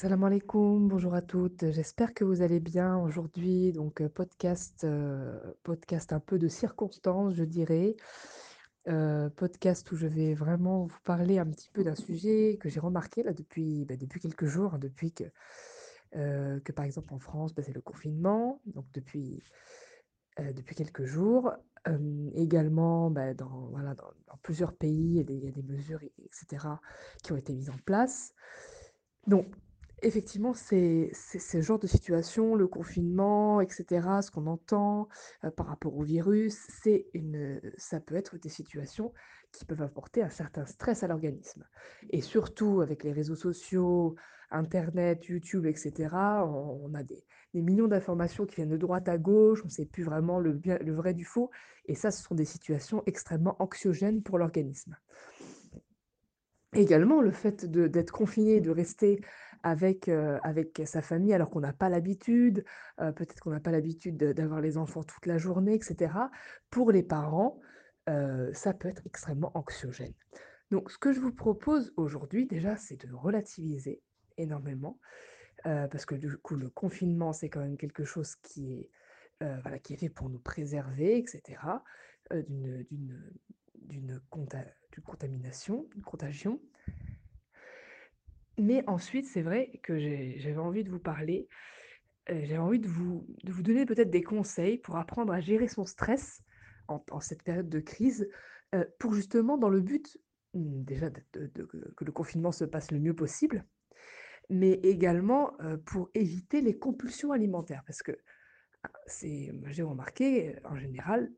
Salam alaikum, bonjour à toutes. J'espère que vous allez bien aujourd'hui. Donc, euh, podcast, euh, podcast un peu de circonstance, je dirais. Euh, podcast où je vais vraiment vous parler un petit peu d'un sujet que j'ai remarqué là depuis, bah, depuis quelques jours, hein, depuis que, que par exemple en France, bah, c'est le confinement, donc depuis, depuis quelques jours. Également, bah, dans, voilà, dans, plusieurs pays, il y a des mesures, etc., qui ont été mises en place. Donc, effectivement, c'est c'est ce genre de situation, le confinement, et cetera, ce qu'on entend, heu, par rapport au virus, c'est une, ça peut être des situations qui peuvent apporter un certain stress à l'organisme et surtout avec les réseaux sociaux, internet, YouTube, et cetera, on a des millions d'informations qui viennent de droite à gauche, on ne sait plus vraiment le bien le vrai du faux et ça, ce sont des situations extrêmement anxiogènes pour l'organisme. Également, le fait d'être confiné, de rester avec, heu, avec sa famille alors qu'on n'a pas l'habitude, heu, peut-être qu'on n'a pas l'habitude de d'avoir les enfants toute la journée et cetera. Pour les parents, heu, ça peut être extrêmement anxiogène. Donc ce que je vous propose aujourd'hui déjà, c'est de relativiser énormément, parce que du coup le confinement, c'est quand même quelque chose qui est, voilà, qui est fait pour nous préserver et cetera, heu, d'une conta d'une contamination, d'une contagion. Mais ensuite, c'est vrai que j'avais envie de vous parler, heu, j'avais envie de vous de vous donner peut-être des conseils pour apprendre à gérer son stress en cette période de crise, heu, pour justement dans le but, mmh, déjà que le confinement se passe le mieux possible, mais également, heu, pour éviter les compulsions alimentaires. Parce que, ah, j'ai remarqué, en général,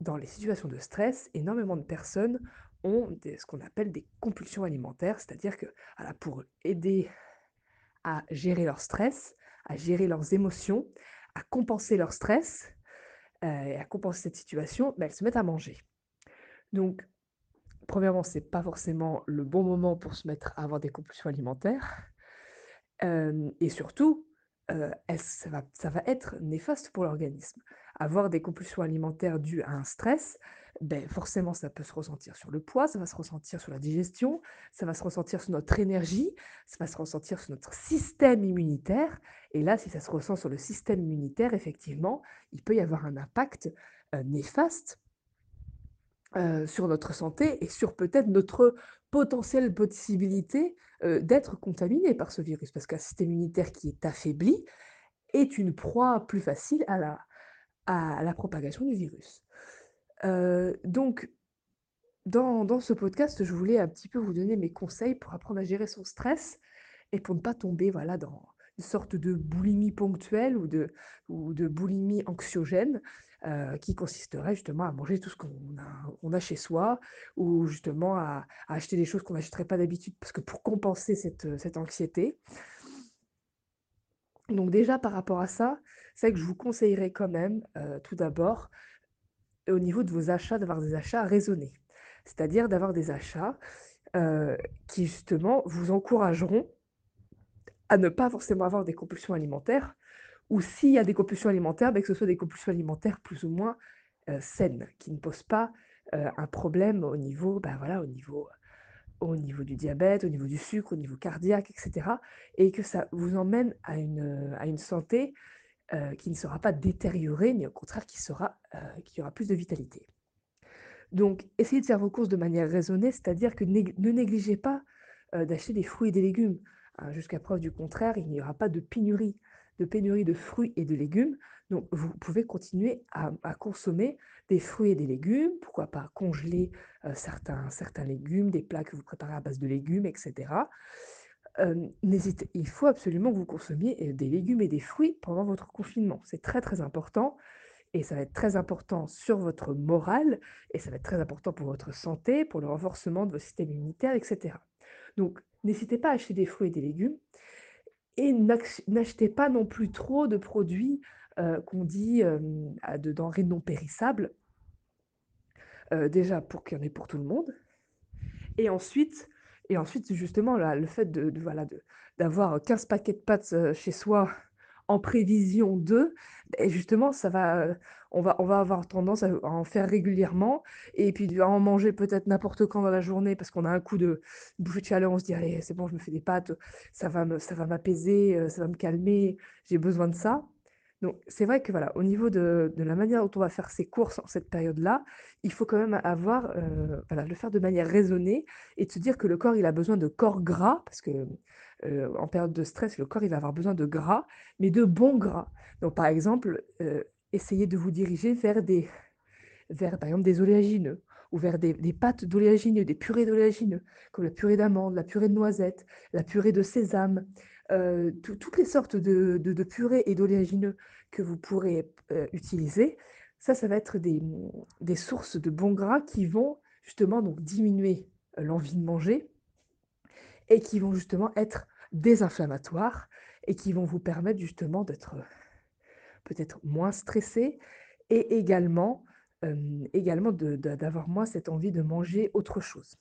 dans les situations de stress, énormément de personnes ont ce qu'on appelle des compulsions alimentaires, c'est-à-dire que, voilà, pour aider à gérer leur stress, à gérer leurs émotions, à compenser leur stress, heu et à compenser cette situation, bah, elles se mettent à manger. Donc, premièrement, c'est pas forcément le bon moment pour se mettre à avoir des compulsions alimentaires, hem et surtout, va ça va être néfaste pour l'organisme. Avoir des compulsions alimentaires dues à un stress, beh, forcément, ça peut se ressentir sur le poids, ça va se ressentir sur la digestion, ça va se ressentir sur notre énergie, ça va se ressentir sur notre système immunitaire et là, si ça se ressent sur le système immunitaire, effectivement, il peut y avoir un impact, heu, néfaste, heu, sur notre santé et sur peut-être notre potentielle possibilité, heu, d'être contaminé par ce virus. Parce qu'un système immunitaire qui est affaibli est une proie plus facile à la propagation du virus. Donc dans dans ce podcast, je voulais un petit peu vous donner mes conseils pour apprendre à gérer son stress et pour ne pas tomber, voilà, dans une sorte de boulimie ponctuelle ou de ou de boulimie anxiogène, qui consisterait justement à manger tout ce qu'on a on a chez soi ou justement à acheter des choses qu'on n'achèterait pas d'habitude parce que pour compenser cette, cette anxiété. Donc déjà par rapport à ça, c'est que je vous conseillerais quand même, tout d'abord, au niveau de vos achats, d'avoir des achats raisonnés. C'est-à-dire d'avoir des achats, heu, qui justement vous encourageront à ne pas forcément avoir des compulsions alimentaires ou s'il y a des compulsions alimentaires, bah, que ce soit des compulsions alimentaires plus ou moins, heu, saines, qui ne posent pas, heu, un problème au niveau, bah, voilà, au niveau, au niveau du diabète, au niveau du sucre, au niveau cardiaque et cetera et que ça vous emmène à une, à une santé, heu, qui ne sera pas détériorée, mais au contraire qui sera, heu, qui aura plus de vitalité. Donc, essayez de faire vos courses de manière raisonnée, c'est-à-dire que ne négligez pas, heu, d'acheter des fruits et des légumes. Hein, jusqu'à preuve du contraire, il n'y aura pas de pénurie de pénurie de fruits et de légumes. Donc vous pouvez continuer à consommer des fruits et des légumes, pourquoi pas congeler, certains certains légumes, des plats que vous préparez à base de légumes et Hem, n'hésitez il faut absolument que vous consommiez, heu, des légumes et des fruits pendant votre confinement. C'est très, très important et ça va être très important sur votre morale et ça va être très important pour votre santé, pour le renforcement de votre système immunitaire et cetera. Donc n'hésitez pas à acheter des fruits et des légumes et n'ach n'achetez pas non plus trop de produits, heu, qu'on dit, à de denrées non périssables, déjà pour qu'il y en ait pour tout le monde et ensuite et ensuite justement là, le fait de de d'avoir 15 paquets de pâtes, heu, chez soi en prévision de, justement, ça va, heu, on va on va avoir tendance à en faire régulièrement et puis à en manger peut-être n'importe quand dans la journée parce qu'on a un coup de bouffée de chaleur, on se dit: «Allez, c'est bon, je me fais des pâtes, ça va me ça va m'apaiser, heu, ça va me calmer, j'ai besoin de ça». Donc c'est vrai que voilà, au niveau de la manière dont on va faire ses courses en cette période-là, il faut quand même avoir, heu, voilà, le faire de manière raisonnée et de se dire que le corps, il a besoin de corps gras parce que, heu, en période de stress, le corps, il va avoir besoin de gras, mais de bons gras. Donc par exemple, heu, essayez de vous diriger vers des vers, par exemple, des oléagineux ou vers des des pâtes d'oléagineux, des purées d'oléagineux, comme la purée d'amandes, la purée de noisettes, la purée de sésame, tout toutes les sortes de purées et d'oléagineux que vous pourrez, heu, utiliser. Ça, ça va être des, sources de bons gras qui vont justement donc diminuer, heu, l'envie de manger et qui vont justement être désinflammatoires et qui vont vous permettre justement d'être, peut-être moins stressé et également, également d'avoir moins cette envie de manger autre chose.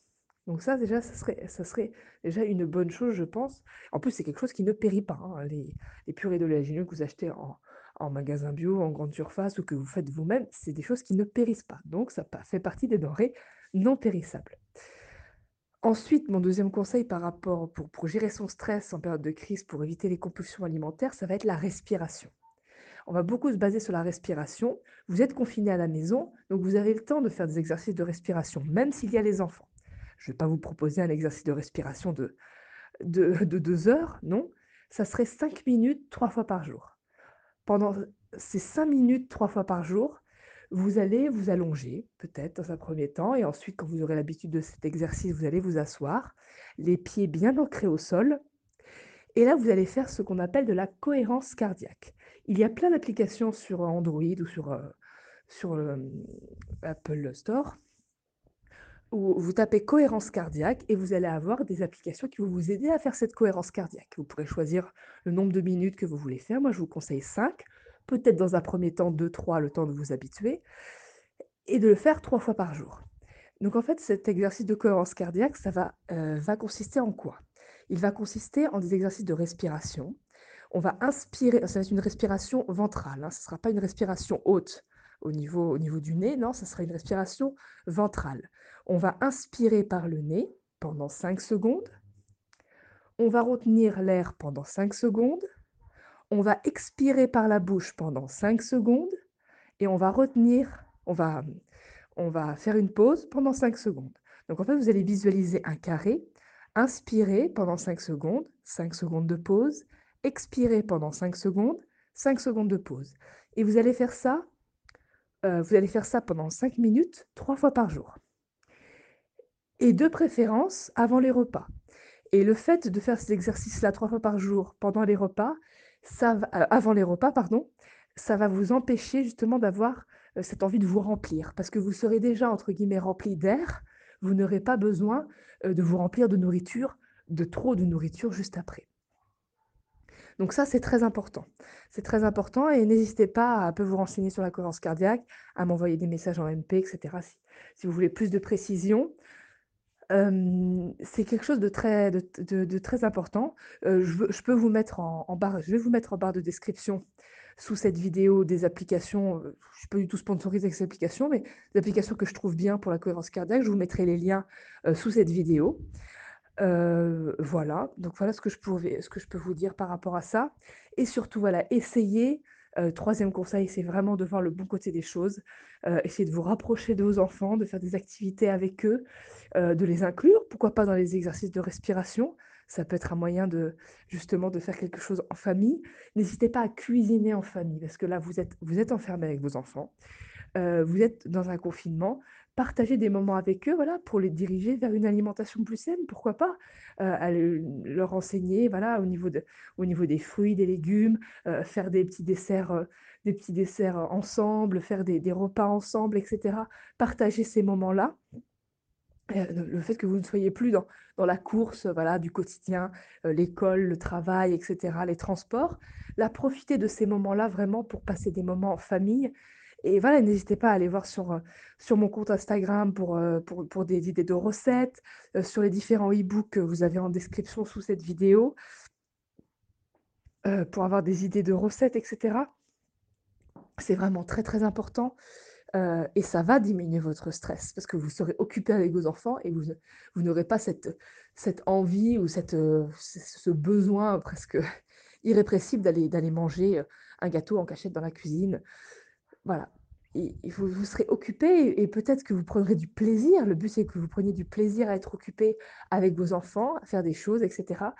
Donc ça déjà, ça serait déjà une bonne chose, je pense. En plus, c'est quelque chose qui ne périt pas, hein, les les purées d'oléagineux que vous achetez en magasin bio, en grande surface ou que vous faites vous-même, c'est des choses qui ne périssent pas. Donc ça fait partie des denrées non périssables. Ensuite, mon deuxième conseil par rapport pour gérer son stress en période de crise, pour éviter les compulsions alimentaires, ça va être la respiration. On va beaucoup se baser sur la respiration. Vous êtes confiné à la maison, donc vous avez le temps de faire des exercices de respiration, même s'il y a les enfants. Je ne vais pas vous proposer un exercice de respiration de de de 2 heures, non. Ça serait 5 minutes 3 fois par jour. Pendant ces 5 minutes 3 fois par jour, vous allez vous allonger, peut-être dans un premier temps et ensuite quand vous aurez l'habitude de cet exercice, vous allez vous asseoir, les pieds bien ancrés au sol et là, vous allez faire ce qu'on appelle de la cohérence cardiaque. Il y a plein d'applications sur Android ou sur, heu, sur, hem, Apple Store où vous tapez cohérence cardiaque et vous allez avoir des applications qui vont vous aider à faire cette cohérence cardiaque. Vous pourrez choisir le nombre de minutes que vous voulez faire. Moi, je vous conseille 5, peut-être dans un premier temps 2-3, le temps de vous habituer et de le faire 3 fois par jour. Donc en fait, cet exercice de cohérence cardiaque, ça va, heu, va consister en quoi? Il va consister en des exercices de respiration. On va inspirer ça va être une respiration ventrale, hein, ce ne sera pas une respiration haute au niveau au niveau du nez, non, ça sera une respiration ventrale. On va inspirer par le nez pendant 5 secondes. On va retenir l'air pendant 5 secondes. On va expirer par la bouche pendant 5 secondes et on va retenir on va on va faire une pause pendant 5 secondes. Donc en fait, vous allez visualiser un carré, inspirer pendant 5 secondes, 5 secondes de pause, expirer pendant 5 secondes, 5 secondes de pause. Et vous allez faire ça, heu, vous allez faire ça pendant 5 minutes, 3 fois par jour. Et de préférence avant les repas. Et le fait de faire ces exercices-là 3 fois par jour pendant les repas, ça heu, avant les repas, pardon, ça va vous empêcher justement d'avoir, heu, cette envie de vous remplir. Parce que vous serez déjà entre guillemets «rempli d'air», vous n'aurez pas besoin, de vous remplir de nourriture, de trop de nourriture juste après. Donc ça, c'est très important. C'est très important et n'hésitez pas à un peu vous renseigner sur la cohérence cardiaque, à m'envoyer des messages en MP et cetera si vous voulez plus de précisions. Hem, c'est quelque chose de très de très important. Je peux vous mettre en barre je vais vous mettre en barre de description sous cette vidéo des applications, je suis pas du tout sponsorisée avec ces applications, mais des applications que je trouve bien pour la cohérence cardiaque. Je vous mettrai les liens, sous cette vidéo. Voilà, donc voilà ce que je pouvais ce que je peux vous dire par rapport à ça et surtout voilà, essayez, 3 conseil, c'est vraiment de voir le bon côté des choses. Essayez de vous rapprocher de vos enfants, de faire des activités avec eux, de les inclure, pourquoi pas dans les exercices de respiration. Ça peut être un moyen de justement de faire quelque chose en famille. N'hésitez pas à cuisiner en famille parce que là, vous êtes vous êtes enfermés avec vos enfants. Heu, vous êtes dans un confinement, partagez des moments avec eux, voilà, pour les diriger vers une alimentation plus saine, pourquoi pas? Le leur enseigner, voilà, au niveau de au niveau des fruits, des légumes, heu, faire des petits desserts, des petits desserts, ensemble, faire des repas ensemble et cetera. Partager ces moments-là. Le fait que vous ne soyez plus dans la course, voilà, du quotidien, l'école, le travail et cetera, les transports. Là, profitez de ces moments-là vraiment pour passer des moments en famille et voilà, n'hésitez pas à aller voir sur, sur mon compte Instagram pour, heu, pour des idées de recettes, heu, sur les différents e-books que vous avez en description sous cette vidéo. pour avoir des idées de recettes et cetera. C'est vraiment très, très important, et ça va diminuer votre stress parce que vous serez occupé avec vos enfants et vous vous n'aurez pas cette envie ou ce besoin presque irrépressible d'aller manger, un gâteau en cachette dans la cuisine. Voilà vous serez occupé et peut-être que vous prendrez du plaisir. Le but, c'est que vous preniez du plaisir à être occupé avec vos enfants, à faire des choses et cetera.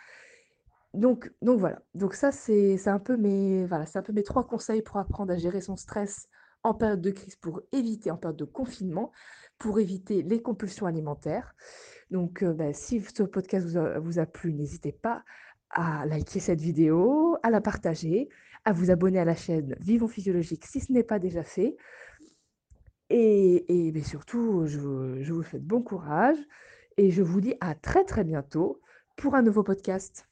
Donc donc voilà, donc ça c'est un peu mes voilà, un peu mes 3 conseils pour apprendre à gérer son stress en période de crise, pour éviter en période de confinement, pour éviter les compulsions alimentaires. Donc heu, bah, si ce podcast vous a vous a plu, n'hésitez pas à liker cette vidéo, à la partager, à vous abonner à la chaîne Vivons Physiologique si ce n'est pas déjà fait et surtout je vous je vous souhaite bon courage et je vous dis à très, très bientôt pour un nouveau podcast.